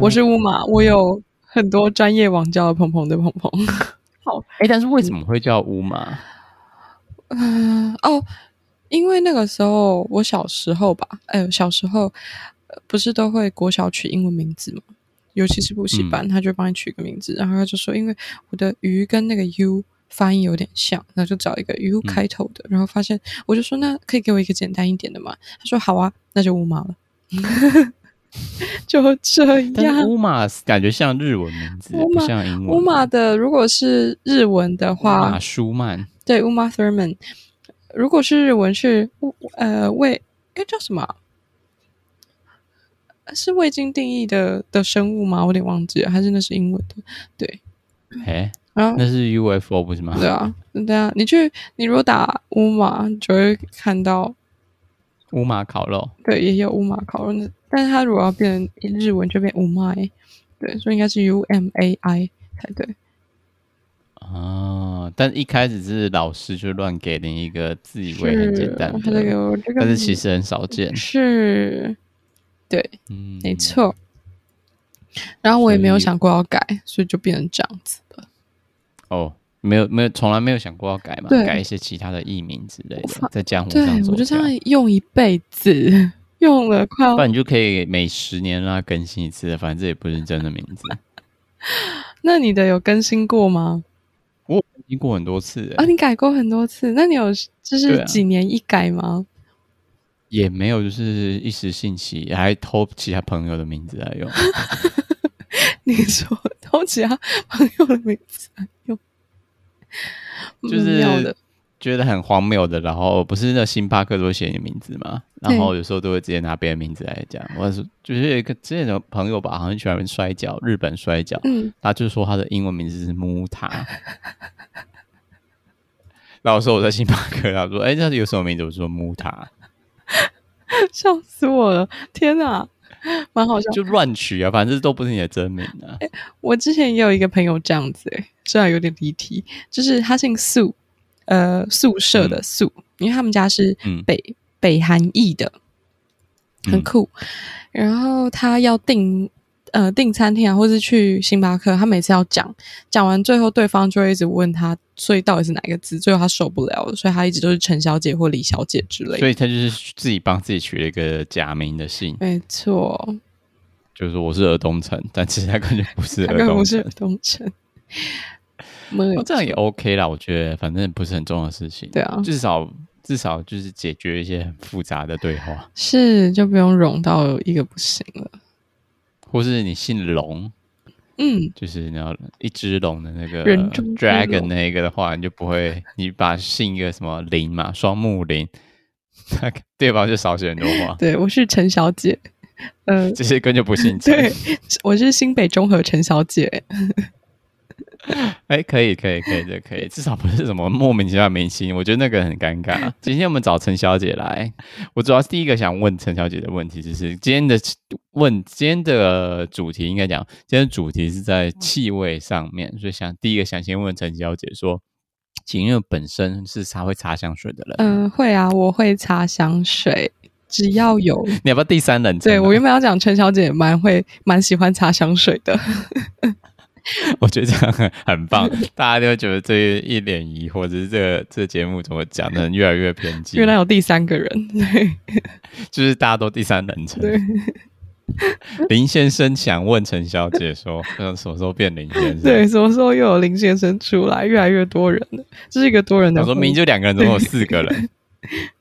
我是乌马，我有很多专业网教的鹏鹏的鹏鹏。好，哎，但是为什么会叫乌马？嗯、呃，哦，因为那个时候我小时候吧，哎，小时候不是都会国小取英文名字吗？尤其是补习班，嗯、他就帮你取个名字，然后他就说，因为我的鱼跟那个 U 发音有点像，然后就找一个 U 开头的，嗯、然后发现，我就说，那可以给我一个简单一点的吗？他说好啊，那就乌马了。就这样，乌马感觉像日文名字，马不像英文。乌马的如果是日文的话，马舒曼，对乌马 Thurman。如果是日文是呃未，哎叫什么？是未经定义的的生物吗？我有点忘记了，还是那是英文的？对，哎那是 UFO 不是吗？对啊，对啊，你去，你如果打乌马，就会看到。乌马烤肉，对，也有乌马烤肉，但是它如果要变成日文就变乌麦，对，所以应该是 U M A I 才对。哦，但一开始是老师就乱给你一个自，以为很简单的，他这个、但是其实很少见。是，对，嗯，没错。然后我也没有想过要改，所以，所以就变成这样子的。哦。没有没有，从来没有想过要改嘛？改一些其他的艺名之类的，在江湖上走。对，我就这样用一辈子，用了快要。不然你就可以每十年让它更新一次，反正这也不是真的名字。那你的有更新过吗？我有更新过很多次啊，你改过很多次。那你有就是几年一改吗？啊、也没有，就是一时兴起，还偷其他朋友的名字来用。你说偷其他朋友的名字来用？就是觉得很荒谬的，然后不是那星巴克都会写你名字嘛，然后有时候都会直接拿别人名字来讲。我是就是有一个之前的朋友吧，好像喜欢摔跤，日本摔跤，嗯，他就说他的英文名字是木塔。然后说我在星巴克，他说：“哎，这有什么名字？”我说：“木塔。”笑死我了！天哪，蛮好笑，就乱取啊，反正都不是你的真名啊。欸、我之前也有一个朋友这样子、欸，哎。虽然有点离题，就是他姓宿，呃，宿舍的宿，嗯、因为他们家是北、嗯、北韩裔的，很酷。嗯、然后他要订呃订餐厅啊，或是去星巴克，他每次要讲讲完，最后对方就会一直问他，所以到底是哪一个字？最后他受不了了，所以他一直都是陈小姐或李小姐之类的。所以他就是自己帮自己取了一个假名的姓，没错，就是说我是尔东城，但其实他根本不是尔东城，他根本不是尔东城。哦，这样也 OK 啦，我觉得反正不是很重要的事情。对啊，至少至少就是解决一些很复杂的对话，是就不用融到一个不行了。或是你姓龙，嗯，就是你要一只龙的那个 dragon 那个的话，你就不会你把姓一个什么林嘛，双木林，对方？就少写很多话。对，我是陈小姐，呃，这些根本就不姓陈。对，我是新北中和陈小姐。哎、欸，可以，可以，可以的，可以，至少不是什么莫名其妙明星，我觉得那个很尴尬。今天我们找陈小姐来，我主要是第一个想问陈小姐的问题，就是今天的问，今天的主题应该讲，今天的主题是在气味上面，所以想第一个想先问陈小姐说，请问本身是擦会擦香水的人？嗯、呃，会啊，我会擦香水，只要有。你要不要第三人称？对，我原本要讲陈小姐蛮会蛮喜欢擦香水的。我觉得这样很很棒，大家都会觉得这一脸疑惑，只是这个这个节目怎么讲的越来越偏激。原来有第三个人，对，就是大家都第三人称。对，林先生想问陈小姐说，什么时候变林先生？对，什么时候又有林先生出来？越来越多人了，这是一个多人的。我说明明就两个人，怎么有四个人。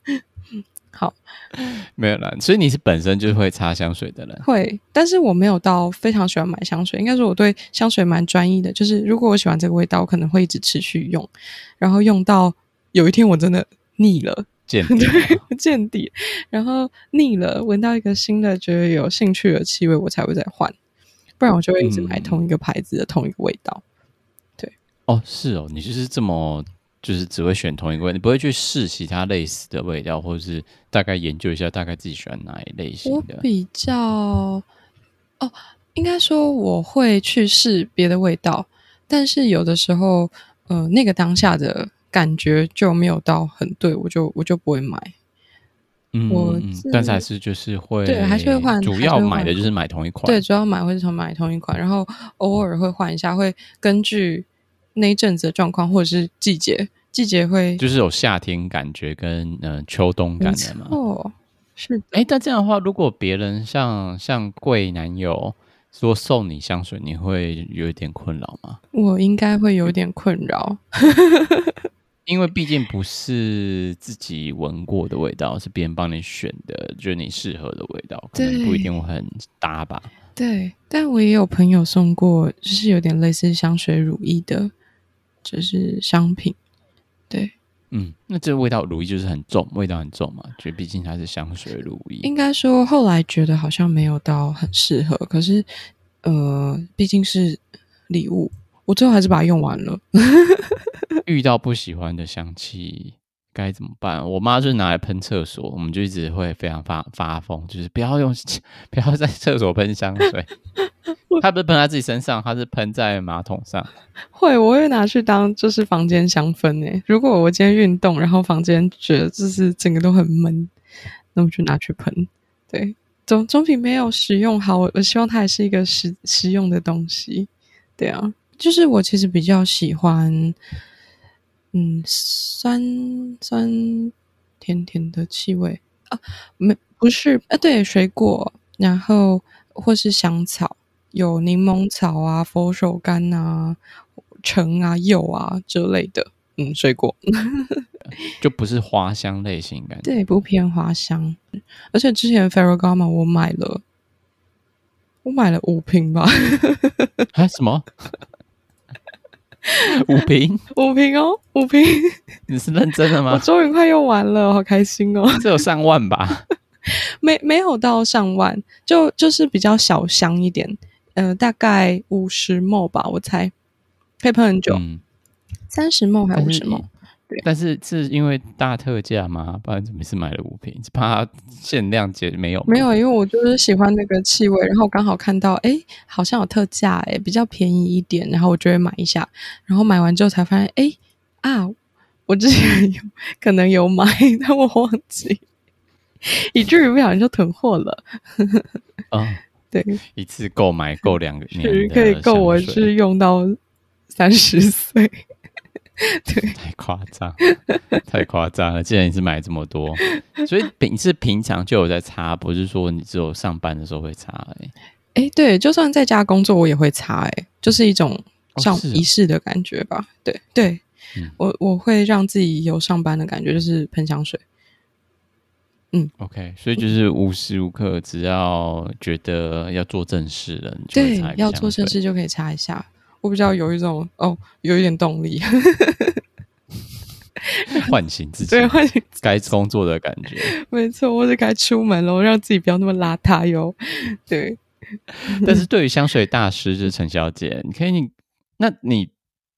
没有啦，所以你是本身就会擦香水的人，会，但是我没有到非常喜欢买香水。应该说我对香水蛮专一的，就是如果我喜欢这个味道，我可能会一直持续用，然后用到有一天我真的腻了，见底 见底，然后腻了，闻到一个新的觉得有兴趣的气味，我才会再换，不然我就会一直买同一个牌子的同一个味道。对，哦，是哦，你就是这么。就是只会选同一个味，你不会去试其他类似的味道，或者是大概研究一下大概自己喜欢哪一类型的。我比较哦，应该说我会去试别的味道，但是有的时候，呃，那个当下的感觉就没有到很对，我就我就不会买。嗯，我但是还是就是会对，还是会换，主要买的就是买同一款，对，主要买会是从买同一款，然后偶尔会换一下，会根据那一阵子的状况或者是季节，季节会就是有夏天感觉跟嗯、呃、秋冬感的嘛。哦，是，哎，但这样的话，如果别人像像贵男友说送你香水，你会有一点困扰吗？我应该会有点困扰。因为毕竟不是自己闻过的味道，是别人帮你选的，觉得你适合的味道，可能不一定会很搭吧。对，但我也有朋友送过，就是有点类似香水乳液的，就是商品。对，嗯，那这味道乳液就是很重，味道很重嘛，就毕竟它是香水乳液。应该说后来觉得好像没有到很适合，可是呃，毕竟是礼物。我最后还是把它用完了。遇到不喜欢的香气该怎么办？我妈就是拿来喷厕所，我们就一直会非常发发疯，就是不要用，不要在厕所喷香水。她不是喷在自己身上，她是喷在马桶上。会，我会拿去当就是房间香氛诶。如果我今天运动，然后房间觉得就是整个都很闷，那我就拿去喷。对，总总比没有使用好。我我希望它也是一个实实用的东西。对啊。就是我其实比较喜欢，嗯，酸酸甜甜的气味。啊，没不是啊，对，水果，然后或是香草，有柠檬草啊、佛手柑啊、橙啊、柚啊之类的，嗯，水果，就不是花香类型感觉，对，不偏花香，而且之前 Ferragamo 我买了，我买了五瓶吧，啊，什么？五瓶，五瓶哦，五瓶！你是认真的吗？我终于快用完了，好开心哦！这有上万吧？没没有到上万，就就是比较小箱一点，呃，大概五十 ml 吧，我猜，可以喷很久，三十 ml 还是五十 ml？但是是因为大特价吗？不然怎么是买了五瓶？是怕限量节没有？没有，因为我就是喜欢那个气味，然后刚好看到，哎，好像有特价，哎，比较便宜一点，然后我就会买一下。然后买完之后才发现，哎啊，我之前有可能有买，但我忘记，以至于不小心就囤货了。啊、哦，对，一次购买够两个年，是可以够我是用到三十岁。对，太夸张，太夸张了！既然你是买这么多，所以平是平常就有在擦，不是说你只有上班的时候会擦、欸。哎，哎，对，就算在家工作我也会擦、欸，哎，就是一种像仪式的感觉吧。哦哦、对，对，嗯、我我会让自己有上班的感觉，就是喷香水。嗯，OK，所以就是无时无刻只要觉得要做正事了，你就对，要做正事就可以擦一下。我比较有一种哦，有一点动力，唤醒自己，对，唤醒该工作的感觉。没错，我就该出门了，让自己不要那么邋遢哟。对，但是对于香水大师就是陈小姐，你可以，你那你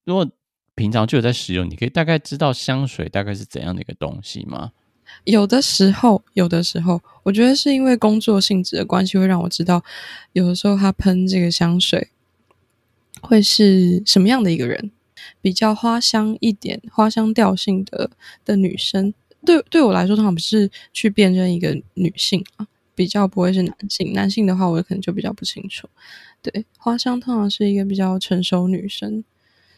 如果平常就有在使用，你可以大概知道香水大概是怎样的一个东西吗？有的时候，有的时候，我觉得是因为工作性质的关系，会让我知道，有的时候他喷这个香水。会是什么样的一个人？比较花香一点、花香调性的的女生，对对我来说，通常不是去辨认一个女性啊，比较不会是男性。男性的话，我可能就比较不清楚。对，花香通常是一个比较成熟女生，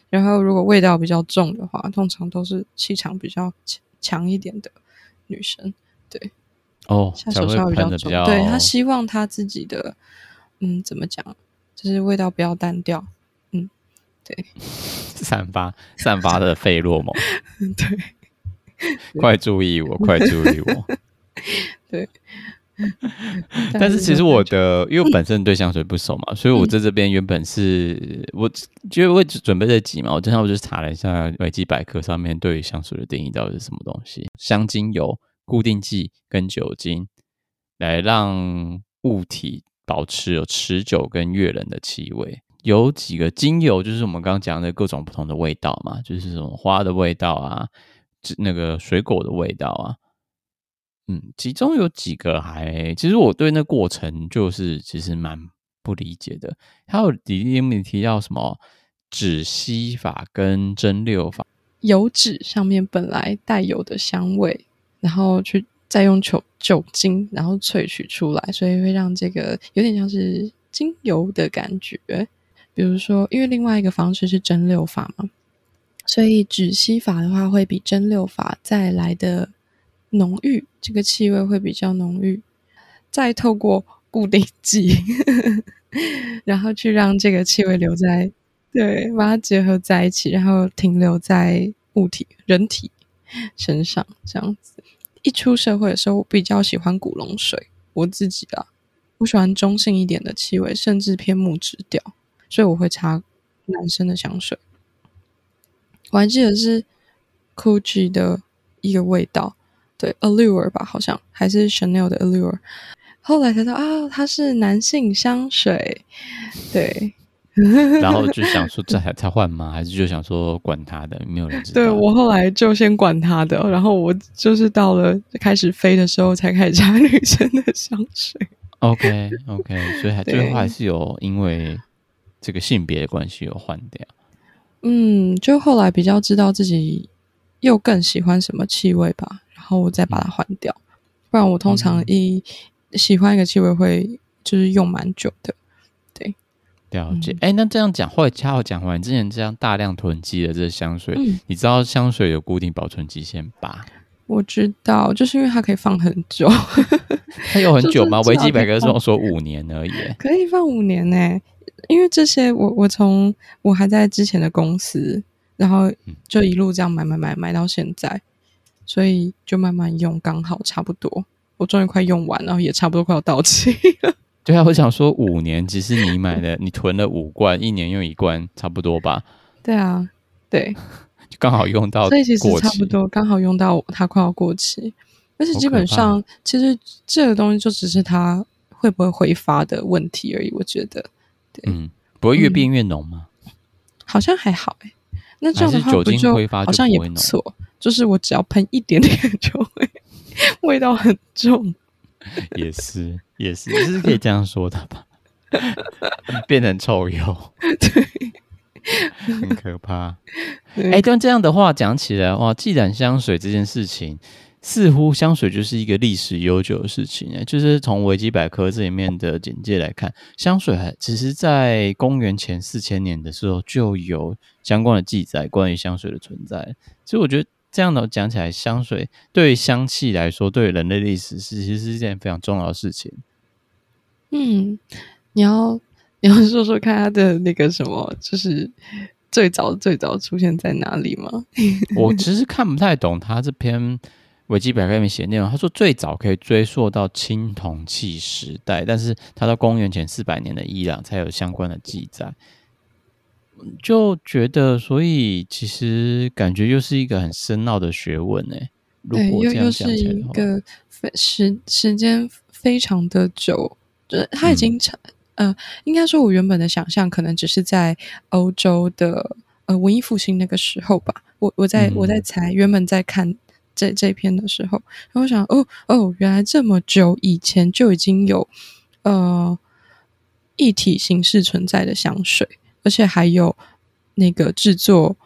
然后如果味道比较重的话，通常都是气场比较强强一点的女生。对，哦，下手稍微比较重，较对，她希望她自己的，嗯，怎么讲，就是味道不要单调。对，散发散发的费洛蒙，对，快注意我，快注意我，对。但是其实我的，因为我本身对香水不熟嘛，所以我在这边原本是我就为准备这集嘛，我正好我就查了一下维基百科上面对于香水的定义到底是什么东西，香精油、固定剂跟酒精来让物体保持有持久跟悦人的气味。有几个精油，就是我们刚刚讲的各种不同的味道嘛，就是什么花的味道啊，那个水果的味道啊，嗯，其中有几个还，其实我对那过程就是其实蛮不理解的。还有里面提到什么止吸法跟蒸馏法，油脂上面本来带有的香味，然后去。再用酒酒精然后萃取出来，所以会让这个有点像是精油的感觉。比如说，因为另外一个方式是蒸馏法嘛，所以止吸法的话会比蒸馏法再来的浓郁，这个气味会比较浓郁。再透过固定剂，然后去让这个气味留在，对，把它结合在一起，然后停留在物体、人体身上，这样子。一出社会的时候，我比较喜欢古龙水，我自己啊，我喜欢中性一点的气味，甚至偏木质调。所以我会擦男生的香水，我还记得是 Gucci 的一个味道，对，Allure 吧，好像还是 Chanel 的 Allure。后来才知道啊，它是男性香水，对。然后就想说这还才换吗？还是就想说管他的，没有人知道。对，我后来就先管他的，然后我就是到了开始飞的时候才开始擦 女生的香水。OK OK，所以还最后还是有因为。这个性别的关系有换掉，嗯，就后来比较知道自己又更喜欢什么气味吧，然后我再把它换掉。不然我通常一喜欢一个气味会就是用蛮久的。对，了解。哎、嗯，那这样讲，后来恰好讲完之前这样大量囤积的这个香水，嗯、你知道香水有固定保存期限吧？我知道，就是因为它可以放很久。它有很久吗？维基百科上说五年而已，可以放五年呢。因为这些我，我我从我还在之前的公司，然后就一路这样买买买买到现在，所以就慢慢用，刚好差不多。我终于快用完，然后也差不多快要到期了。对啊，我想说五年，其实你买的，你囤了五罐，一年用一罐，差不多吧？对啊，对，就刚好用到，所以其实差不多刚好用到它快要过期，而且基本上其实这个东西就只是它会不会挥发的问题而已，我觉得。对嗯，不会越变越浓吗？嗯？好像还好哎，那这样的话不就，酒精挥发就好像也不错。就是我只要喷一点点，就会 味道很重。也是，也是，就是可以这样说的吧？变成臭油，对，很可怕。哎，但这样的话讲起来，哇，既然香水这件事情。似乎香水就是一个历史悠久的事情，诶，就是从维基百科这里面的简介来看，香水还其实在公元前四千年的时候就有相关的记载，关于香水的存在。所以我觉得这样的讲起来，香水对于香气来说，对人类历史是其实是一件非常重要的事情。嗯，你要你要说说看它的那个什么，就是最早最早出现在哪里吗？我其实看不太懂它这篇。维基百科里面写内容，他说最早可以追溯到青铜器时代，但是他到公元前四百年的伊朗才有相关的记载，就觉得所以其实感觉又是一个很深奥的学问呢。如果这样讲起来的话，又又是一个时时间非常的久，就是他已经成、嗯、呃，应该说我原本的想象可能只是在欧洲的呃文艺复兴那个时候吧，我我在、嗯、我在猜，原本在看。这这篇的时候，然后我想，哦哦，原来这么久以前就已经有呃一体形式存在的香水，而且还有那个制作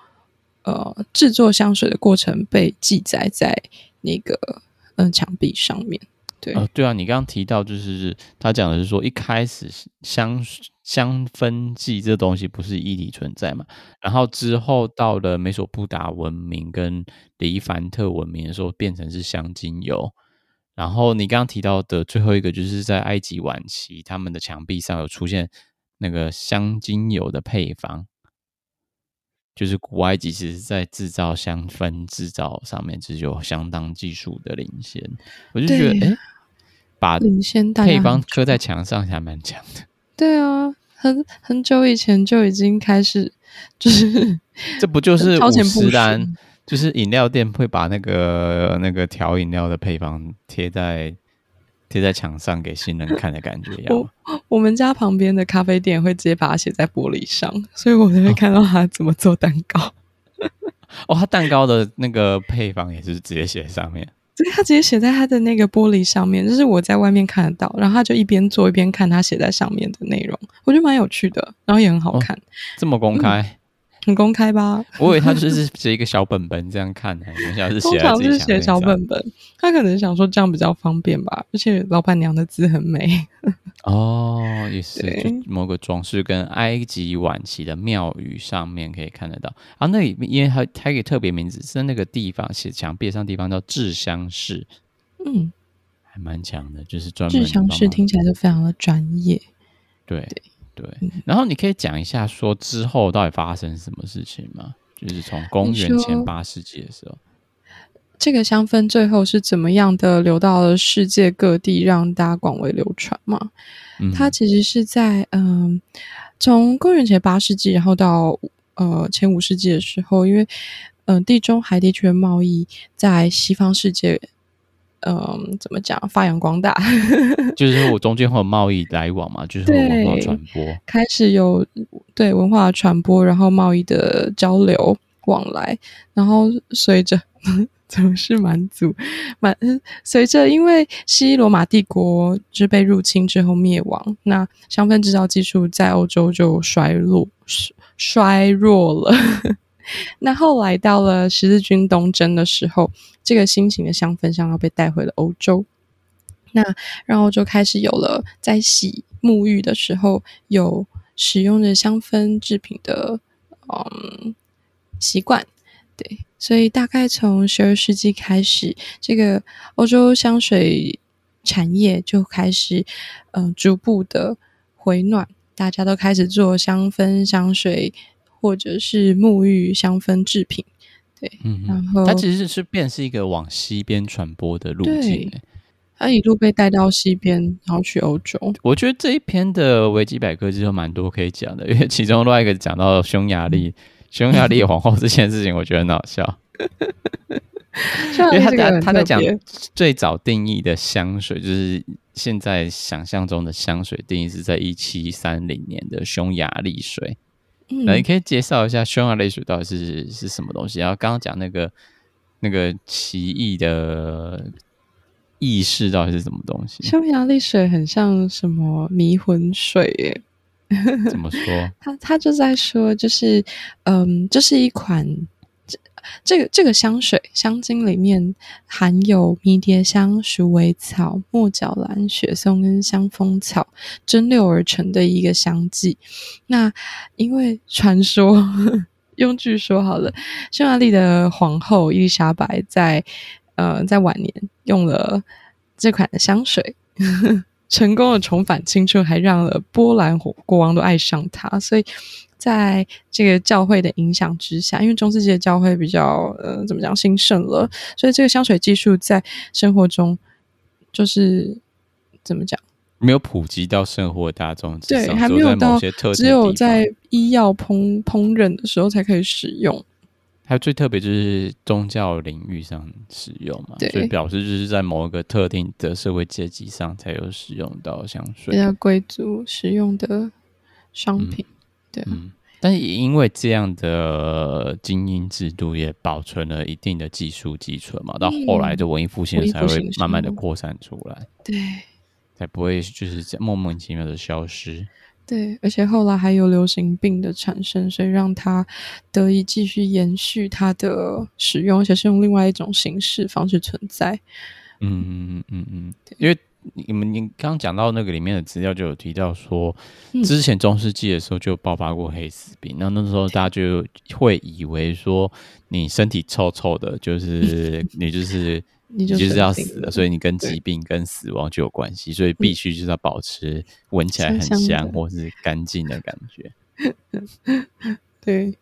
呃制作香水的过程被记载在那个嗯、呃、墙壁上面。对，呃，对啊，你刚刚提到就是他讲的是说，一开始香香氛剂这东西不是液体存在嘛，然后之后到了美索不达文明跟黎凡特文明的时候，变成是香精油。然后你刚刚提到的最后一个，就是在埃及晚期，他们的墙壁上有出现那个香精油的配方，就是古埃及其实在制造香氛制造上面其实有相当技术的领先。我就觉得，哎。把配方刻在墙上还蛮强的。对啊，很很久以前就已经开始，就是这不就是五十岚？就是饮料店会把那个那个调饮料的配方贴在贴在墙上给新人看的感觉一样。我我们家旁边的咖啡店会直接把它写在玻璃上，所以我才会看到他怎么做蛋糕。哦，他蛋糕的那个配方也是直接写在上面。所以他直接写在他的那个玻璃上面，就是我在外面看得到，然后他就一边做一边看他写在上面的内容，我觉得蛮有趣的，然后也很好看。哦、这么公开、嗯？很公开吧？我以为他就是写一个小本本这样看，没想到是写通常是写小本本，他可能想说这样比较方便吧，而且老板娘的字很美。哦，也是，某个装饰跟埃及晚期的庙宇上面可以看得到。啊，那里因为它它给特别名字，是那个地方写墙壁上的地方叫制香室。嗯，还蛮强的，就是专门制香室听起来就非常的专业。对。对对，然后你可以讲一下说之后到底发生什么事情吗？就是从公元前八世纪的时候，这个香氛最后是怎么样的流到了世界各地，让大家广为流传嘛？嗯、它其实是在嗯，从公元前八世纪，然后到呃前五世纪的时候，因为嗯、呃、地中海地区的贸易在西方世界。嗯，怎么讲？发扬光大，就是我中间会有贸易来往嘛，就是文化传播，开始有对文化传播，然后贸易的交流往来，然后随着 总是蛮族蛮随着，因为西罗马帝国就被入侵之后灭亡，那香氛制造技术在欧洲就衰落衰弱了。那后来到了十字军东征的时候，这个新型的香氛香要被带回了欧洲。那然后就开始有了在洗沐浴的时候有使用的香氛制品的嗯习惯。对，所以大概从十二世纪开始，这个欧洲香水产业就开始嗯逐步的回暖，大家都开始做香氛香水。或者是沐浴香氛制品，对，嗯，然后它其实是变是一个往西边传播的路径，它一路被带到西边，然后去欧洲。我觉得这一篇的维基百科其实有蛮多可以讲的，因为其中另外一个讲到匈牙利，匈牙利皇后这件事情，我觉得很好笑，因为他在他在讲最早定义的香水，就是现在想象中的香水定义是在一七三零年的匈牙利水。那、嗯、你可以介绍一下匈牙利水到底是是什么东西？然后刚刚讲那个那个奇异的意识到底是什么东西？匈牙利水很像什么迷魂水耶？怎么说？他他就在说，就是嗯，这是一款。这个这个香水香精里面含有迷迭香、鼠尾草、木角兰、雪松跟香蜂草蒸馏而成的一个香剂。那因为传说，用据说好了，匈牙利的皇后伊丽莎白在呃在晚年用了这款的香水，成功的重返青春，还让了波兰国王都爱上它，所以。在这个教会的影响之下，因为中世纪的教会比较呃怎么讲兴盛了，所以这个香水技术在生活中就是怎么讲，没有普及到生活大众对，还没有到只有在医药烹烹饪的时候才可以使用。它最特别就是宗教领域上使用嘛，对，所以表示就是在某一个特定的社会阶级上才有使用到香水，比较贵族使用的商品。嗯对，嗯，但是也因为这样的精英制度，也保存了一定的技术基础嘛，到后来的文艺复兴才会慢慢的扩散出来，对，才不会就是莫名其妙的消失。对，而且后来还有流行病的产生，所以让它得以继续延续它的使用，而且是用另外一种形式方式存在。嗯嗯嗯嗯，因为。你们你刚刚讲到那个里面的资料，就有提到说，之前中世纪的时候就爆发过黑死病，那、嗯、那时候大家就会以为说，你身体臭臭的，就是 你就是你就是要死了，所以你跟疾病跟死亡就有关系，所以必须就是要保持闻起来很香，香或是干净的感觉。对，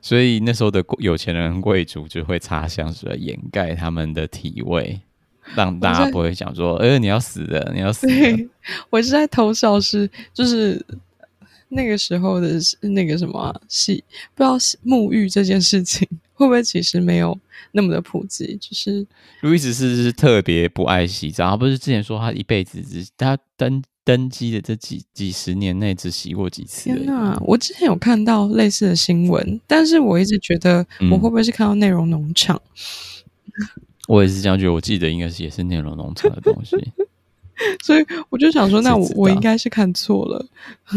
所以那时候的有钱人贵族就会擦香水掩盖他们的体味。让大家不会想说，呃、欸，你要死的，你要死的。我是在偷笑，是就是那个时候的那个什么洗，不知道沐浴这件事情会不会其实没有那么的普及。就是路易十四是特别不爱洗澡，他不是之前说他一辈子只他登登基的这几几十年内只洗过几次。天哪，我之前有看到类似的新闻，但是我一直觉得我会不会是看到内容农场？嗯我也是这样觉得，我记得应该是也是内容农场的东西，所以我就想说，那我我应该是看错了，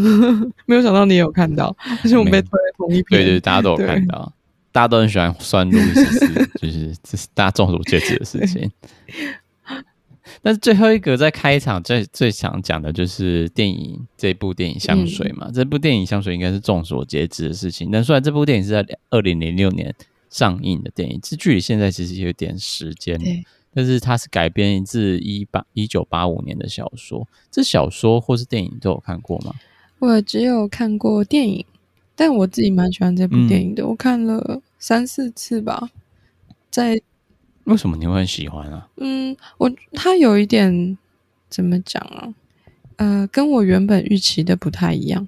没有想到你也有看到，而且我们被推同一篇。对对，大家都有看到，大家都很喜欢酸路易十四，就是这是大家众所皆知的事情。但是最后一个在开场最最想讲的就是电影这部电影《香水》嘛，嗯、这部电影《香水》应该是众所皆知的事情。但虽然这部电影是在二零零六年上映的电影，这距离现在其实有点时间，但是它是改编自一八一九八五年的小说。这小说或是电影都有看过吗？我只有看过电影，但我自己蛮喜欢这部电影的，嗯、我看了三四次吧，在。为什么你会很喜欢啊？嗯，我它有一点怎么讲啊？呃，跟我原本预期的不太一样。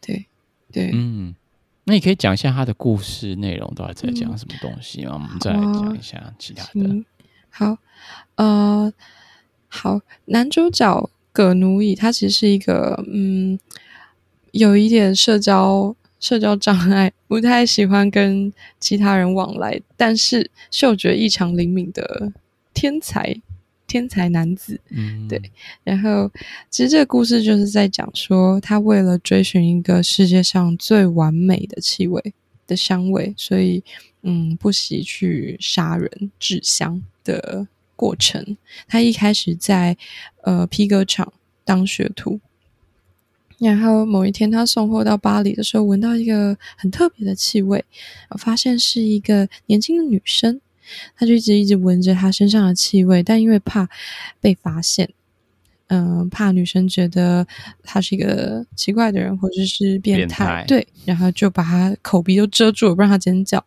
对，对，嗯，那你可以讲一下他的故事内容，到底在讲什么东西吗？嗯、我们再来讲一下其他的。好，呃，好，男主角葛奴乙，他其实是一个嗯，有一点社交。社交障碍，不太喜欢跟其他人往来，但是嗅觉异常灵敏的天才天才男子。嗯，对。然后，其实这个故事就是在讲说，他为了追寻一个世界上最完美的气味的香味，所以嗯，不惜去杀人制香的过程。他一开始在呃皮革厂当学徒。然后某一天，他送货到巴黎的时候，闻到一个很特别的气味，发现是一个年轻的女生，他就一直一直闻着他身上的气味，但因为怕被发现，嗯、呃，怕女生觉得他是一个奇怪的人或者是变态，对，然后就把他口鼻都遮住了，不让他尖叫，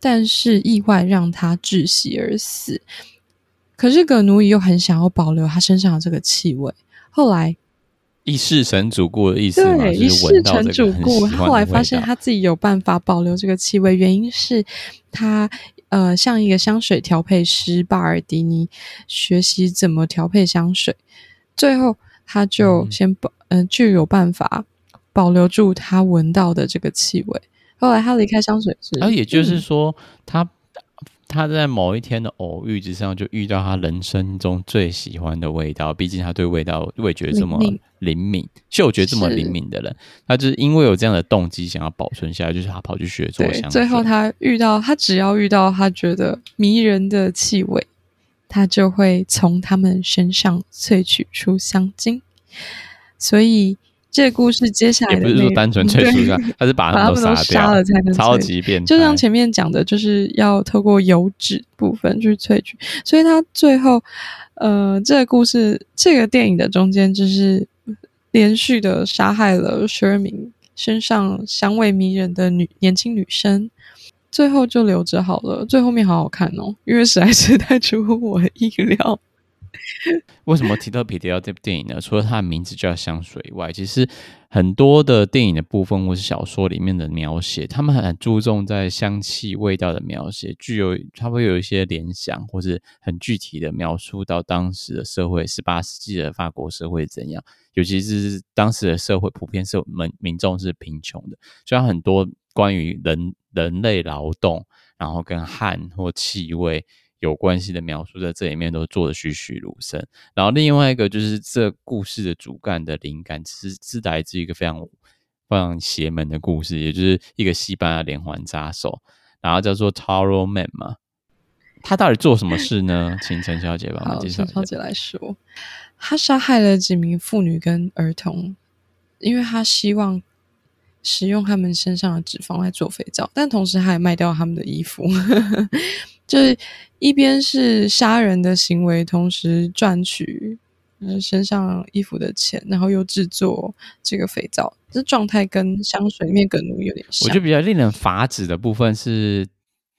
但是意外让他窒息而死。可是葛奴伊又很想要保留他身上的这个气味，后来。一世神主顾的意思吗？对，一世神主顾。后来发现他自己有办法保留这个气味，原因是他呃，像一个香水调配师巴尔迪尼学习怎么调配香水，最后他就先保嗯、呃，就有办法保留住他闻到的这个气味。后来他离开香水师，而、啊、也就是说。嗯他在某一天的偶遇之上，就遇到他人生中最喜欢的味道。毕竟他对味道味觉这么灵敏，嗅觉这么灵敏的人，他就是因为有这样的动机想要保存下来，就是他跑去学做香水。最后他遇到他，只要遇到他觉得迷人的气味，他就会从他们身上萃取出香精。所以。这个故事接下来也不是说单纯萃取他，他是把他们都杀掉，了才能超级变态。就像前面讲的，就是要透过油脂部分去萃取，所以他最后，呃，这个故事这个电影的中间就是连续的杀害了十二名身上香味迷人的女年轻女生，最后就留着好了。最后面好好看哦，因为实在是太出乎我的意料。为什么提到皮迪奥这部电影呢？除了它的名字叫香水以外，其实很多的电影的部分或是小说里面的描写，他们很注重在香气味道的描写，具有它会有一些联想，或是很具体的描述到当时的社会，十八世纪的法国社会怎样，尤其是当时的社会普遍是民民众是贫穷的，所以很多关于人人类劳动，然后跟汗或气味。有关系的描述在这里面都做的栩栩如生，然后另外一个就是这故事的主干的灵感其实是来自一个非常非常邪门的故事，也就是一个西班牙连环杀手，然后叫做 Taro Man 嘛。他到底做什么事呢？请陈小姐帮我介绍。陈小姐来说，他杀害了几名妇女跟儿童，因为他希望使用他们身上的脂肪来做肥皂，但同时他也卖掉他们的衣服。就是一边是杀人的行为，同时赚取身上衣服的钱，然后又制作这个肥皂，这状态跟香水里面葛奴有点像。我觉得比较令人发指的部分是，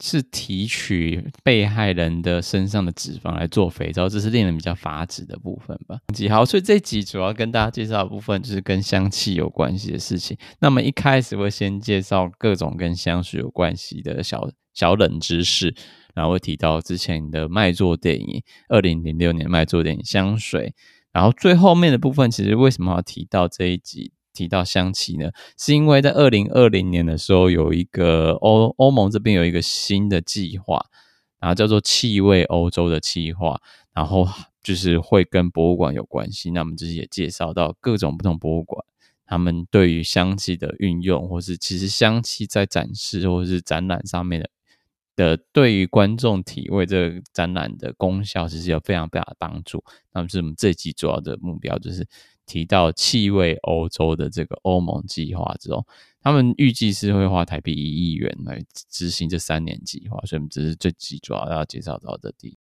是提取被害人的身上的脂肪来做肥皂，这是令人比较发指的部分吧。好，所以这集主要跟大家介绍的部分就是跟香气有关系的事情。那么一开始会先介绍各种跟香水有关系的小小冷知识。然后会提到之前的卖座电影，二零零六年卖座电影香水。然后最后面的部分，其实为什么要提到这一集提到香气呢？是因为在二零二零年的时候，有一个欧欧盟这边有一个新的计划，然后叫做气味欧洲的计划，然后就是会跟博物馆有关系。那我们这也介绍到各种不同博物馆他们对于香气的运用，或是其实香气在展示或是展览上面的的对于观众体味这个展览的功效，其实有非常非常的帮助。那么是我们这集主要的目标，就是提到气味欧洲的这个欧盟计划之后，他们预计是会花台币一亿元来执行这三年计划，所以我们只是这集主要要介绍到的地。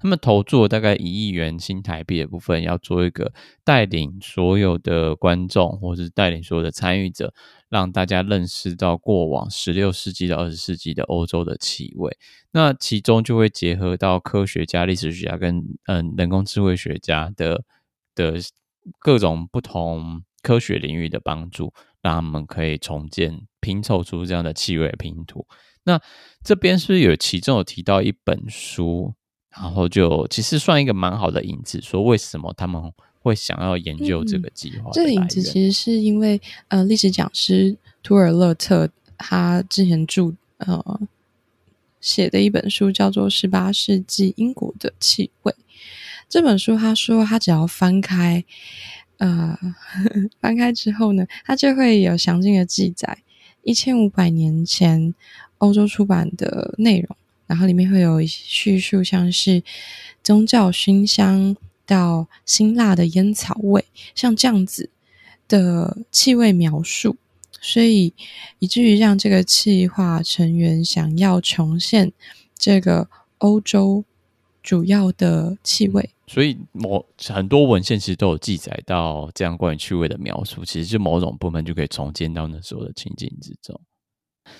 他们投注了大概一亿元新台币的部分，要做一个带领所有的观众，或者是带领所有的参与者，让大家认识到过往十六世纪到二十世纪的欧洲的气味。那其中就会结合到科学家、历史学家跟嗯人工智慧学家的的各种不同科学领域的帮助，让他们可以重建、拼凑出这样的气味拼图。那这边是是有其中有提到一本书？然后就其实算一个蛮好的引子，说为什么他们会想要研究这个计划。嗯。这个引子其实是因为呃，历史讲师图尔勒特他之前著呃写的一本书叫做《十八世纪英国的气味》。这本书他说，他只要翻开呃 翻开之后呢，他就会有详尽的记载一千五百年前欧洲出版的内容。然后里面会有叙述，像是宗教熏香到辛辣的烟草味，像这样子的气味描述，所以以至于让这个气化成员想要重现这个欧洲主要的气味。所以某很多文献其实都有记载到这样关于气味的描述，其实就某种部分就可以重建到那时候的情景之中。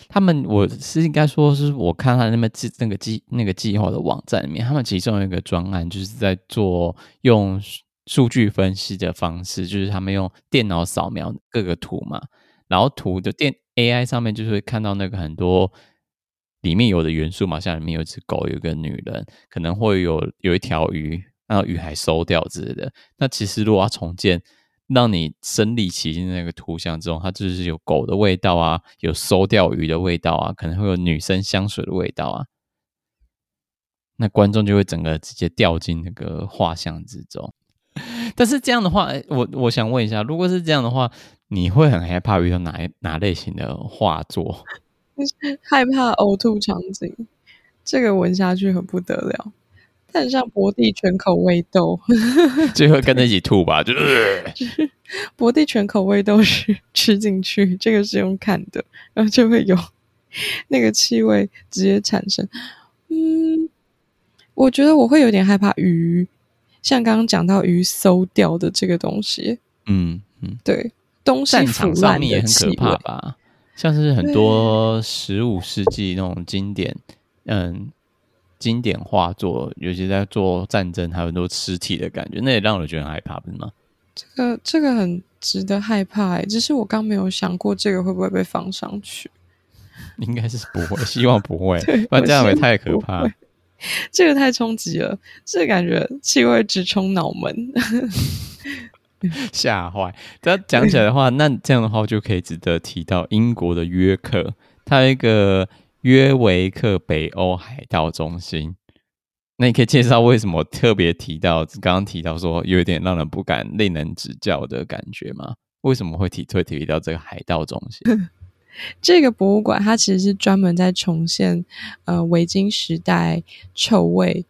他们，我是应该说是我看他那边计那个计那个计划的网站里面，他们其中有一个专案，就是在做用数据分析的方式，就是他们用电脑扫描各个图嘛，然后图的电 AI 上面就是会看到那个很多里面有的元素嘛，像里面有一只狗，有一个女人，可能会有有一条鱼，然后鱼还收掉之类的。那其实如果要重建。让你身临其境那个图像中，它就是有狗的味道啊，有收钓鱼的味道啊，可能会有女生香水的味道啊。那观众就会整个直接掉进那个画像之中。但是这样的话，我我想问一下，如果是这样的话，你会很害怕遇到哪哪类型的画作？害怕呕吐场景，这个闻下去很不得了。它很像博地全口味豆，最后跟着一起吐吧，就，就是博地全口味豆是吃进去，这个是用看的，然后就会有那个气味直接产生。嗯，我觉得我会有点害怕鱼，像刚刚讲到鱼馊掉的这个东西。嗯嗯，对，东西腐烂的也很可怕吧？像是很多十五世纪那种经典，嗯。经典画作，尤其在做战争，还有很多尸体的感觉，那也让我觉得很害怕，不是吗？这个这个很值得害怕，哎，只是我刚没有想过这个会不会被放上去。应该是不会，希望不会，不然这样也太可怕。这个太冲击了，这个感觉气味直冲脑门，吓坏。这样讲起来的话，那这样的话就可以值得提到英国的约克，它有一个。约维克北欧海盗中心，那你可以介绍为什么特别提到刚刚提到说有点让人不敢、令人指教的感觉吗？为什么会提会提到这个海盗中心？这个博物馆它其实是专门在重现呃维京时代臭味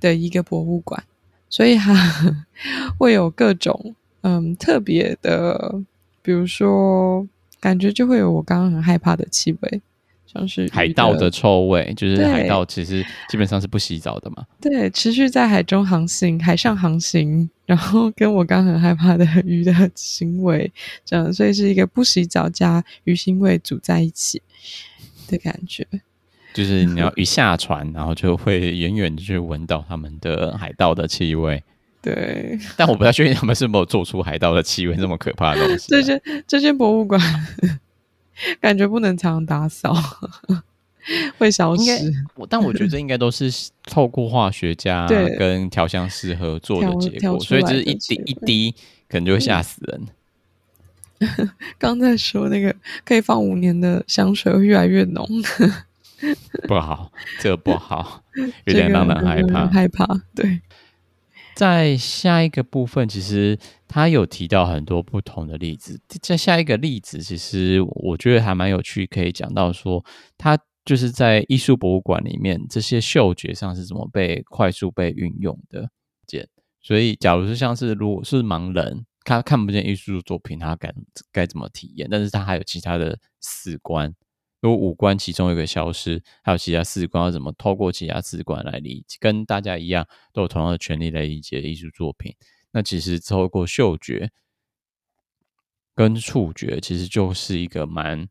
的一个博物馆，所以它 会有各种嗯特别的，比如说感觉就会有我刚刚很害怕的气味。像是海盗的臭味，就是海盗其实基本上是不洗澡的嘛。对，持续在海中航行、海上航行，然后跟我刚很害怕的鱼的行为，这样，所以是一个不洗澡加鱼腥味组在一起的感觉。就是你要一下船，然后就会远远的去闻到他们的海盗的气味。对，但我不太确定他们是没有做出海盗的气味这么可怕的东西。这间这间博物馆。感觉不能常常打扫，会消失。但我觉得这应该都是透过化学家 跟调香师合作的结果，所以就是一滴一滴，可能就会吓死人。刚在说那个可以放五年的香水会越来越浓，不好，这个不好，有点让人害怕，害怕。对，在下一个部分，其实他有提到很多不同的例子。在下一个例子，其实我觉得还蛮有趣，可以讲到说，他就是在艺术博物馆里面，这些嗅觉上是怎么被快速被运用的。所以，假如是像是如果是盲人，他看不见艺术作品，他该该怎么体验？但是他还有其他的四官，如果五官其中一个消失，还有其他四官要怎么透过其他四官来理解？跟大家一样，都有同样的权利来理解艺术作品。那其实透过嗅觉跟触觉，其实就是一个蛮。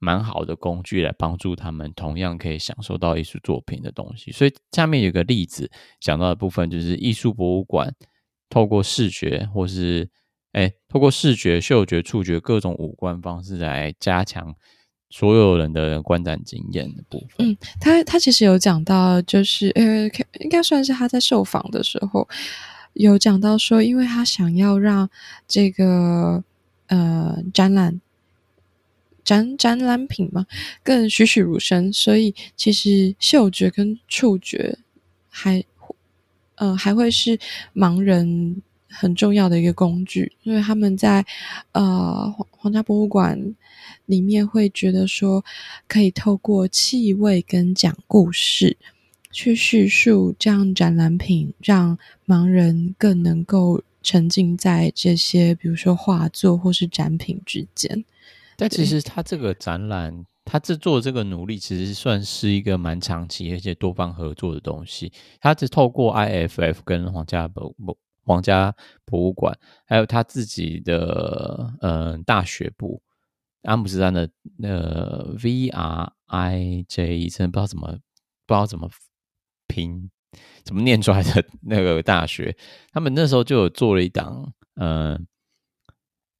蛮好的工具来帮助他们，同样可以享受到艺术作品的东西。所以下面有个例子讲到的部分，就是艺术博物馆透过视觉或是哎，透过视觉、嗅觉、触觉各种五官方式来加强所有人的观展经验的部分。嗯，他他其实有讲到，就是呃，应该算是他在受访的时候有讲到说，因为他想要让这个呃展览。展展览品嘛，更栩栩如生，所以其实嗅觉跟触觉还，呃，还会是盲人很重要的一个工具，因为他们在呃皇皇家博物馆里面会觉得说，可以透过气味跟讲故事去叙述这样展览品，让盲人更能够沉浸在这些，比如说画作或是展品之间。但其实他这个展览，他制作这个努力，其实算是一个蛮长期而且多方合作的东西。他只透过 IFF 跟皇家博博皇家博物馆，还有他自己的呃大学部阿姆斯特丹的呃 VRIJ，真的不知道怎么不知道怎么拼，怎么念出来的 那个大学，他们那时候就有做了一档嗯。呃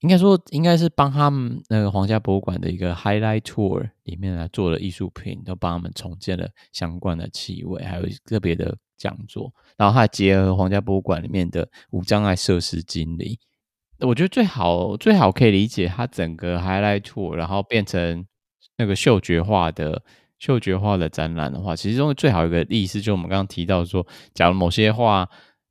应该说，应该是帮他们那个皇家博物馆的一个 highlight tour 里面来做的艺术品，都帮他们重建了相关的气味，还有个别的讲座，然后他结合皇家博物馆里面的无障碍设施经理。我觉得最好最好可以理解它整个 highlight tour，然后变成那个嗅觉化的嗅觉化的展览的话，其中最好一个意思就是我们刚刚提到说，假如某些话。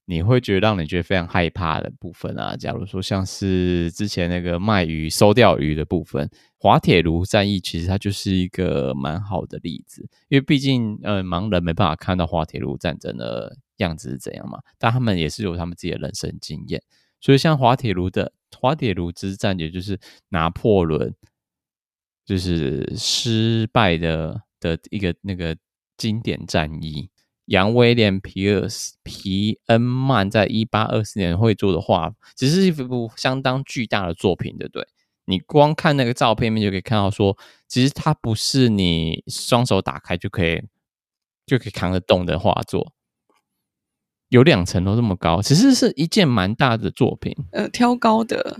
你会觉得让你觉得非常害怕的部分啊，假如说像是之前那个卖鱼收钓鱼的部分，滑铁卢战役其实它就是一个蛮好的例子，因为毕竟呃盲人没办法看到滑铁卢战争的样子是怎样嘛，但他们也是有他们自己的人生经验，所以像滑铁卢的滑铁卢之战，也就是拿破仑就是失败的的一个那个经典战役。杨威廉皮尔斯皮恩曼在一八二四年会做的画，只是一幅相当巨大的作品，对不对？你光看那个照片面就可以看到说，说其实它不是你双手打开就可以就可以扛得动的画作，有两层楼这么高，其实是一件蛮大的作品。呃，挑高的。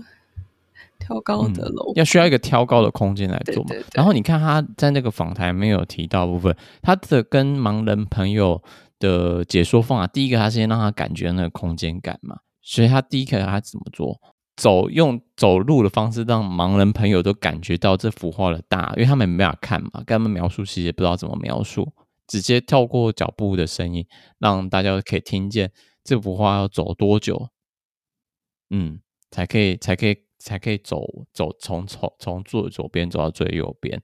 挑高的楼、嗯、要需要一个挑高的空间来做嘛。对对对，然后你看他在那个访谈没有提到部分，他的跟盲人朋友的解说方法，第一个他先让他感觉那个空间感嘛。所以他第一个他怎么做？走用走路的方式让盲人朋友都感觉到这幅画的大，因为他们没办法看嘛，跟他们描述其实也不知道怎么描述，直接跳过脚步的声音，让大家可以听见这幅画要走多久，嗯，才可以才可以。才可以走走从从从最左边走到最右边，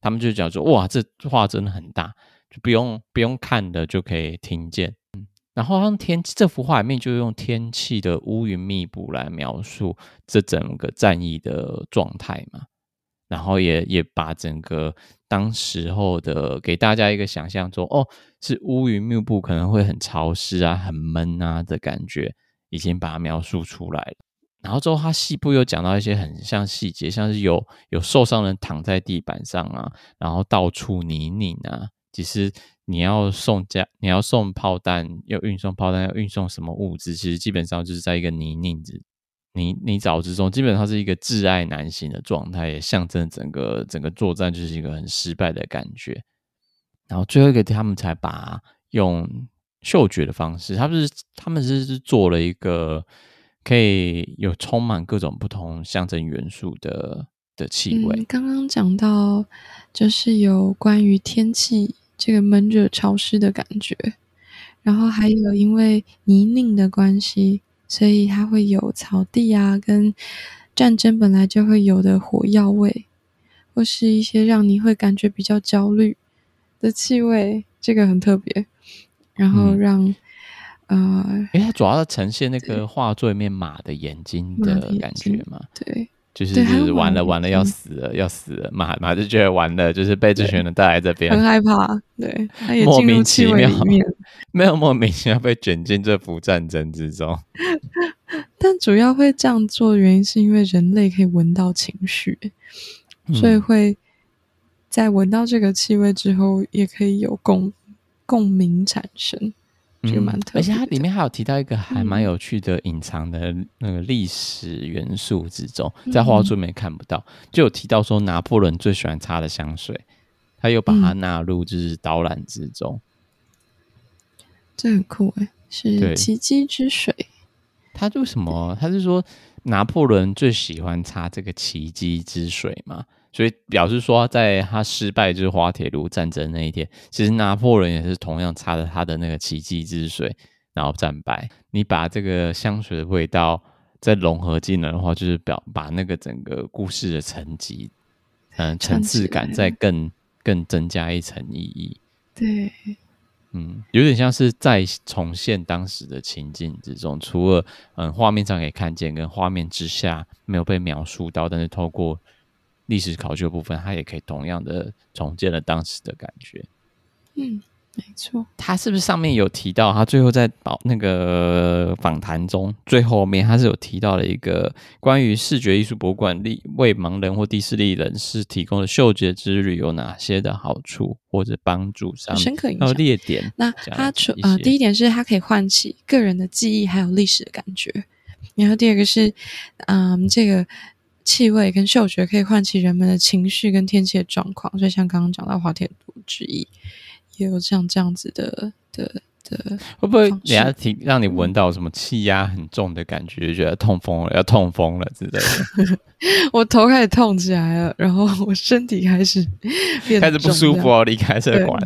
他们就讲说哇，这画真的很大，就不用不用看的就可以听见。嗯，然后用天这幅画里面就用天气的乌云密布来描述这整个战役的状态嘛，然后也也把整个当时候的给大家一个想象说哦，是乌云密布，可能会很潮湿啊、很闷啊的感觉，已经把它描述出来了。然后之后，他细部又讲到一些很像细节，像是有有受伤人躺在地板上啊，然后到处泥泞啊。其实你要送家，你要送炮弹，要运送炮弹，要运送什么物资，其实基本上就是在一个泥泞子泥泥沼之中，基本上是一个挚爱难行的状态，也象征整个整个作战就是一个很失败的感觉。然后最后一个，他们才把用嗅觉的方式，他们是他们是是做了一个。可以有充满各种不同象征元素的的气味。刚刚讲到，就是有关于天气这个闷热潮湿的感觉，然后还有因为泥泞的关系，所以它会有草地啊，跟战争本来就会有的火药味，或是一些让你会感觉比较焦虑的气味，这个很特别。然后让、嗯、呃，因为它主要呈现那个画作里面马的眼睛的感觉嘛，对。就是就是完了完了要死了要死了，马马就觉得完了，就是被这群人带来这边，很害怕，对，他也莫名其妙，没有莫名其妙被卷进这幅战争之中。但主要会这样做的原因是因为人类可以闻到情绪，所以会在闻到这个气味之后，也可以有共共鸣产生。这个蛮特别，而且它里面还有提到一个还蛮有趣的隐藏的那个历史元素之中，嗯、在画作里面看不到，就有提到说拿破仑最喜欢擦的香水，他又把它纳入就是导览之中，嗯、这很酷诶，是奇迹之水。他为什么？他是说拿破仑最喜欢擦这个奇迹之水吗？所以表示说，在他失败就是滑铁卢战争那一天，其实拿破仑也是同样擦着他的那个奇迹之水，然后战败。你把这个香水的味道再融合进来的话，就是表把那个整个故事的层级，嗯、呃，层次感再更更增加一层意义。对，嗯，有点像是再重现当时的情境之中，除了嗯画面上可以看见，跟画面之下没有被描述到，但是透过。历史考究部分，它也可以同样的重建了当时的感觉。嗯，没错。他是不是上面有提到？他最后在保那个访谈中最后面，他是有提到了一个关于视觉艺术博物馆为为盲人或低视力人士提供的嗅觉之旅有哪些的好处或者帮助上？深刻影响。列点。那它除呃，第一点是它可以唤起个人的记忆还有历史的感觉。然后第二个是，嗯，这个。气味跟嗅觉可以唤起人们的情绪跟天气的状况，所以像刚刚讲到滑铁卢之一，也有像这样子的的的，会不会人家提让你闻到什么气压很重的感觉，就觉得痛风了，要痛风了之类的？我头开始痛起来了，然后我身体开始变开始不舒服，哦，离开这个馆。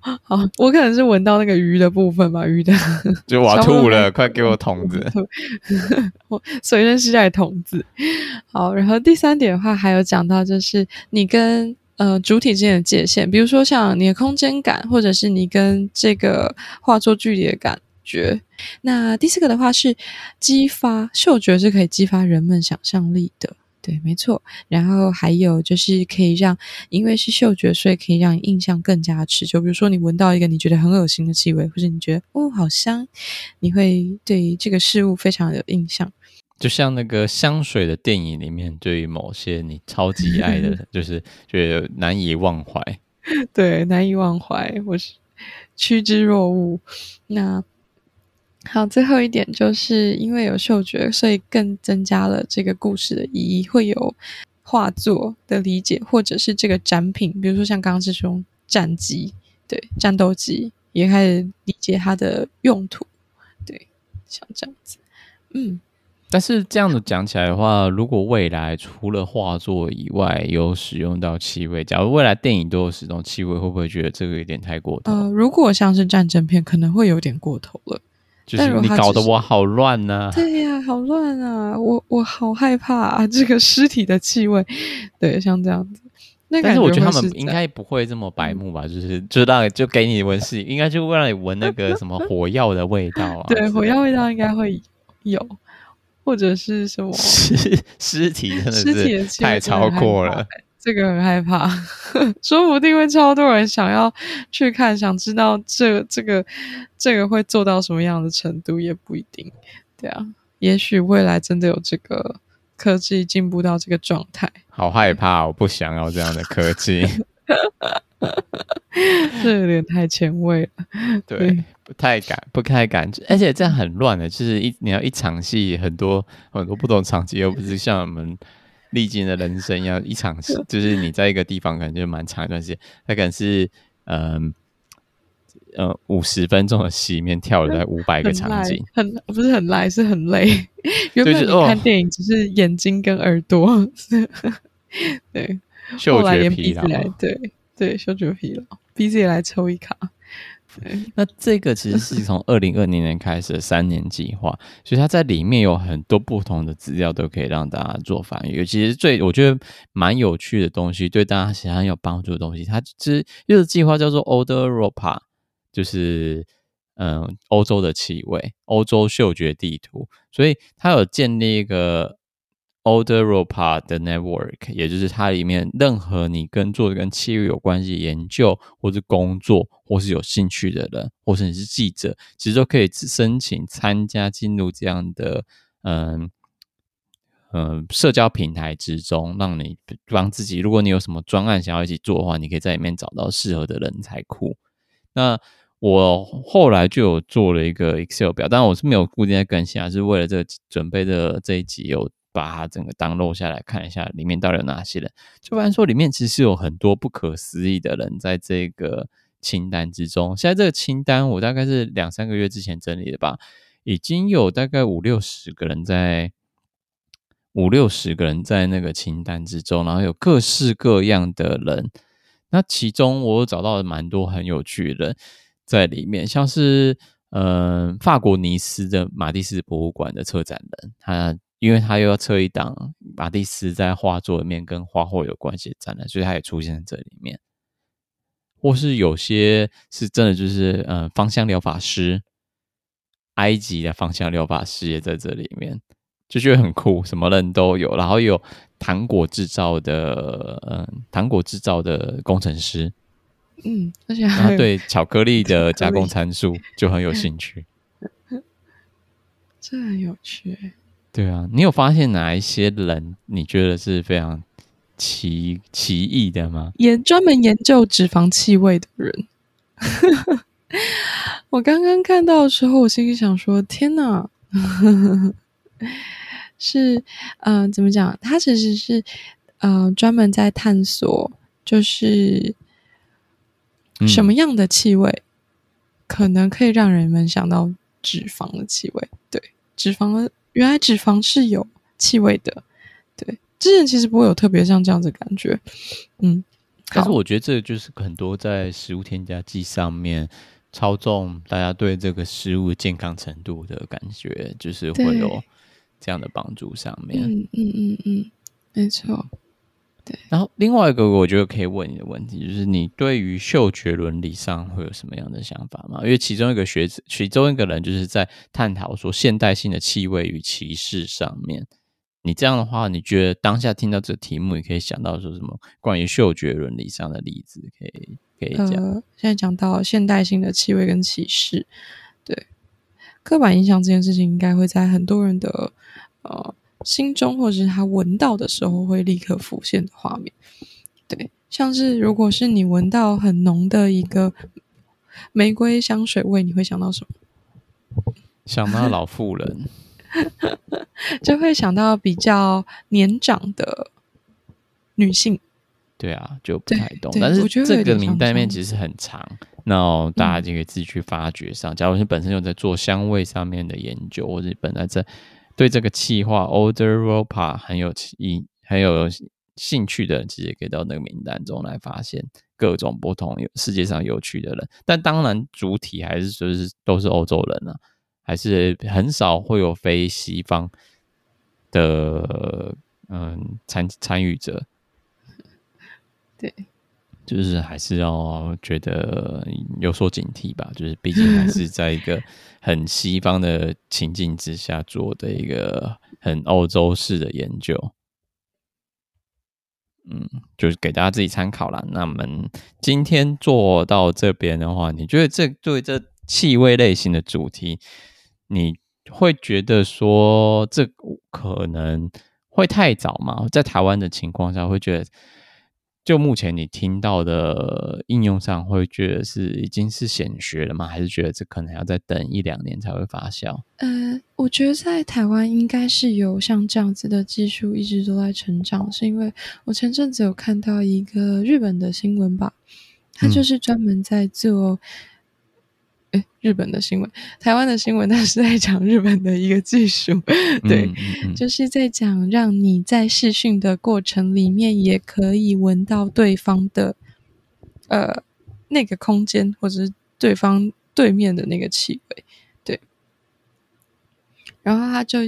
好，我可能是闻到那个鱼的部分吧，鱼的 就我要吐了，快给我桶子，我随身携带桶子。好，然后第三点的话，还有讲到就是你跟呃主体之间的界限，比如说像你的空间感，或者是你跟这个画作距离的感觉。那第四个的话是激发嗅觉，是可以激发人们想象力的。对，没错。然后还有就是可以让，因为是嗅觉，所以可以让你印象更加持久。比如说，你闻到一个你觉得很恶心的气味，或者你觉得哦好香，你会对这个事物非常有印象。就像那个香水的电影里面，对于某些你超级爱的，就是觉得难以忘怀。对，难以忘怀，或是趋之若鹜。那。好，最后一点就是因为有嗅觉，所以更增加了这个故事的意义。会有画作的理解，或者是这个展品，比如说像刚刚这种战机，对，战斗机，也开始理解它的用途。对，像这样子，嗯。但是这样子讲起来的话，如果未来除了画作以外有使用到气味，假如未来电影都有使用气味，会不会觉得这个有点太过头？呃，如果像是战争片，可能会有点过头了。就是你搞得我好乱呐、啊！对呀、啊，好乱啊！我我好害怕啊！这个尸体的气味，对，像这样子。那但是我觉得他们应该不会这么白目吧？嗯、就是就让就给你闻尸，应该就会让你闻那个什么 火药的味道啊！对，火药味道应该会有，或者是什么 尸尸体真的是太超过了。这个很害怕，说不定会超多人想要去看，想知道这这个这个会做到什么样的程度，也不一定。对啊，也许未来真的有这个科技进步到这个状态。好害怕，我不想要这样的科技，这有点太前卫了。对，对不太敢，不太敢，而且这样很乱的，就是一你要一场戏，很多很多不同场景，又不是像我们。历经的人生要一场戏，就是你在一个地方可能就蛮长一段时间，它可能是嗯呃五十分钟的戏里面跳了在五百个场景，很，很不是很赖，是很累。原本你看电影只是眼睛跟耳朵，对，嗅觉疲劳，对对，嗅觉疲劳，鼻子也来抽一卡。那这个其实是从二零二零年开始的三年计划，所以它在里面有很多不同的资料，都可以让大家做翻译。尤其是最我觉得蛮有趣的东西，对大家其实很有帮助的东西，它其实这个计划叫做 Odoropa，就是嗯欧洲的气味，欧洲嗅觉地图，所以它有建立一个。Odoropa 的 network，也就是它里面任何你跟做跟气味有关系研究，或是工作，或是有兴趣的人，或是你是记者，其实都可以申请参加进入这样的嗯嗯社交平台之中，让你帮自己。如果你有什么专案想要一起做的话，你可以在里面找到适合的人才库。那我后来就有做了一个 Excel 表，当然我是没有固定在更新啊，是为了这个准备的这一集有。把它整个 download 下来看一下，里面到底有哪些人？就发现说里面其实有很多不可思议的人在这个清单之中。现在这个清单我大概是两三个月之前整理的吧，已经有大概五六十个人在五六十个人在那个清单之中，然后有各式各样的人。那其中我找到了蛮多很有趣的人在里面，像是嗯、法国尼斯的马蒂斯博物馆的策展人，他。因为他又要测一档马蒂斯在画作里面跟画后有关系的展览，所以他也出现在这里面。或是有些是真的就是呃芳香疗法师，埃及的芳香疗法师也在这里面，就觉得很酷，什么人都有。然后有糖果制造的，嗯、呃，糖果制造的工程师，嗯，而且他对巧克力的加工参数就很有兴趣，这很有趣。对啊，你有发现哪一些人你觉得是非常奇奇异的吗？研专门研究脂肪气味的人，我刚刚看到的时候，我心里想说：天哪，是嗯、呃，怎么讲？他其实是嗯、呃，专门在探索，就是什么样的气味可能可以让人们想到脂肪的气味？对，脂肪的。原来脂肪是有气味的，对，之前其实不会有特别像这样子的感觉，嗯，但是我觉得这就是很多在食物添加剂上面操纵大家对这个食物健康程度的感觉，就是会有这样的帮助上面，嗯嗯嗯嗯，没错。对，然后另外一个我觉得可以问你的问题，就是你对于嗅觉伦理上会有什么样的想法吗？因为其中一个学者，其中一个人就是在探讨说现代性的气味与歧视上面。你这样的话，你觉得当下听到这个题目，你可以想到说什么关于嗅觉伦理上的例子？可以可以讲。呃，现在讲到现代性的气味跟歧视，对，刻板印象这件事情，应该会在很多人的呃。心中，或者是他闻到的时候，会立刻浮现的画面，对，像是如果是你闻到很浓的一个玫瑰香水味，你会想到什么？想到老妇人，就会想到比较年长的女性。对啊，就不太懂。但是这个名单面其实很长，那大家就可以自己去发掘上。嗯、假如你本身有在做香味上面的研究，或者本来在。对这个企划 Odoropa 很有兴很有兴趣的人，其实也可以到那个名单中来发现各种不同世界上有趣的人。但当然，主体还是就是都是欧洲人啊，还是很少会有非西方的嗯参参与者。对。就是还是要觉得有所警惕吧，就是毕竟还是在一个 很西方的情境之下做的一个很欧洲式的研究，嗯，就是给大家自己参考啦。那我们今天做到这边的话，你觉得这对这气味类型的主题，你会觉得说这可能会太早吗？在台湾的情况下，会觉得？就目前你听到的应用上，会觉得是已经是显学了吗？还是觉得这可能要再等一两年才会发酵？呃，我觉得在台湾应该是有像这样子的技术一直都在成长，是因为我前阵子有看到一个日本的新闻吧，他就是专门在做。诶，日本的新闻，台湾的新闻，他是在讲日本的一个技术，对，嗯嗯嗯、就是在讲让你在试训的过程里面也可以闻到对方的呃那个空间或者是对方对面的那个气味，对。然后他就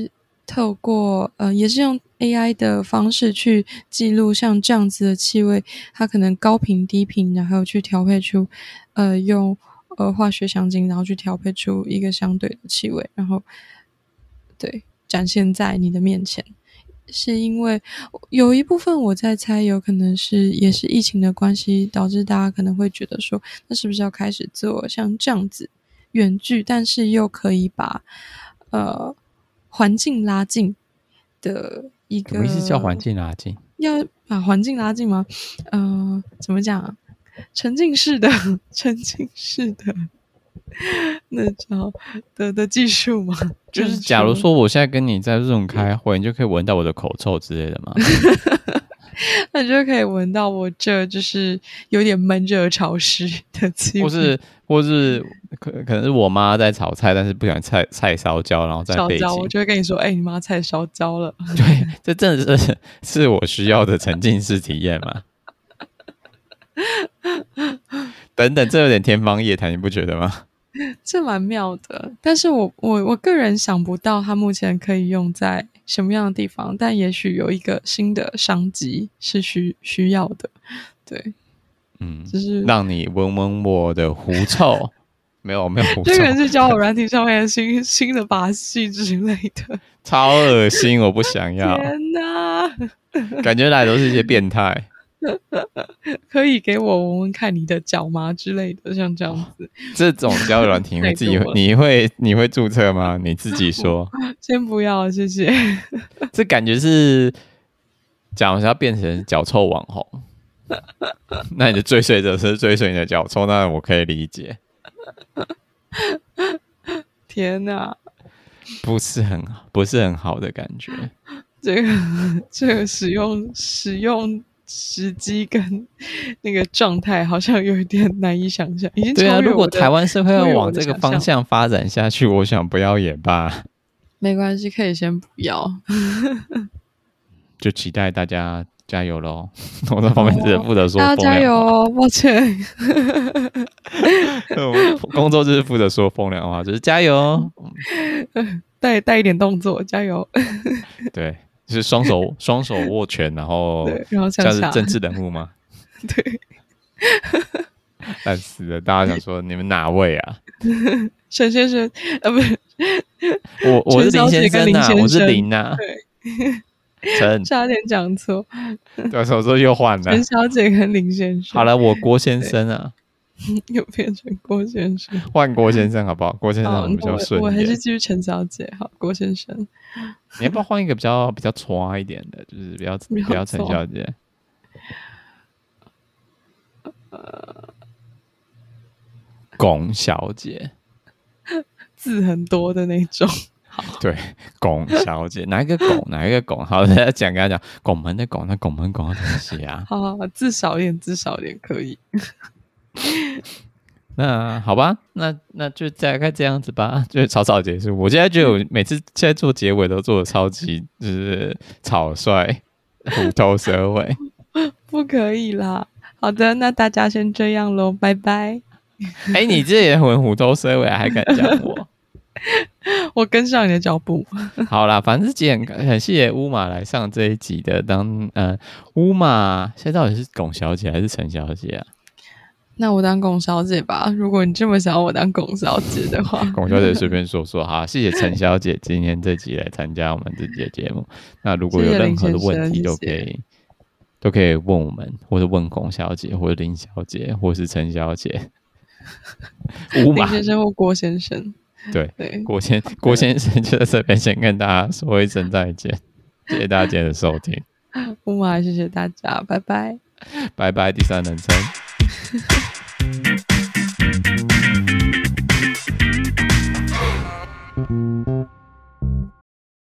透过呃，也是用 AI 的方式去记录像这样子的气味，它可能高频、低频，然后去调配出呃用呃化学香精，然后去调配出一个相对的气味，然后对展现在你的面前。是因为有一部分我在猜，有可能是也是疫情的关系，导致大家可能会觉得说，那是不是要开始做像这样子远距，但是又可以把呃环境拉近的一个？什么意思叫环境拉近？要把环境拉近吗？呃，怎么讲？沉浸式的，沉浸式的。那叫的的技术吗？就是假如说我现在跟你在这种开会，你就可以闻到我的口臭之类的吗？那你就可以闻到我这就是有点闷热潮湿的气味，或是 或是可可能是我妈在炒菜，但是不想菜菜烧焦，然后在背景，我就会跟你说：“哎、欸，你妈菜烧焦了。”对，这真的是是我需要的沉浸式体验吗？等等，这有点天方夜谭，你不觉得吗？这蛮妙的，但是我我我个人想不到它目前可以用在什么样的地方，但也许有一个新的商机是需需要的，对，嗯，就是让你闻闻我的狐臭，没有没有狐臭，这个人是交友软体上面的新新的把戏之类的，超恶心，我不想要，天哪，感觉来都是一些变态。可以给我闻闻看你的脚吗之类的，像这样子。哦、这种交友软体，你自己你会你会注册吗？你自己说。先不要，谢谢。这感觉是，假如要变成脚臭网红，那你的追随者是追随你的脚臭，那我可以理解。天哪，不是很不是很好的感觉。这个这个使用使用。时机跟那个状态好像有一点难以想象，已经对啊，如果台湾社会要往这个方向发展下去，我想不要也罢。没关系，可以先不要。就期待大家加油喽！我在旁边只负责说话，加油哦！抱歉，工作就是负责说风凉话，就是加油，带带一点动作，加油。对。就是双手 双手握拳，然后然后像是政治人物吗？对，烂死了！大家想说你们哪位啊？陈先生，呃，不是，我我是林先生呐，我是林呐。对，陈差点讲错，对，所以说又换了。陈小姐跟林先生。好了，我郭先生啊。又变成郭先生，换郭先生好不好？郭先生比较顺。我还是继续陈小姐好。郭先生，你要不要换一个比较比较挫一点的？就是比较比较陈小姐。呃，龚小姐，字很多的那种。对，龚小姐，哪一个龚？哪一个龚？好，大家讲，跟他讲，拱门的拱，那拱门拱要怎么写啊？好好好，字少一点，字少一点可以。那好吧，那那就大概这样子吧，就草草结束。我现在就有每次现在做结尾都做的超级就是草率、虎头蛇尾，不可以啦。好的，那大家先这样喽，拜拜。哎、欸，你这也很虎头蛇尾，还敢讲我？我跟上你的脚步。好啦，反正今天很谢谢乌马来上这一集的当呃乌马，现在到底是龚小姐还是陈小姐啊？那我当龚小姐吧，如果你这么想要我当龚小姐的话，龚小姐随便说说哈。谢谢陈小姐今天这集来参加我们这集的节目。那如果有任何的问题，都可以谢谢都可以问我们，或者问龚小姐，或者林小姐，或是陈小姐。吴马先生或郭先生，对对，郭先郭先生就在这边先跟大家说一声再见，谢谢大家的收听。吴马，谢谢大家，拜拜，拜拜，第三人称。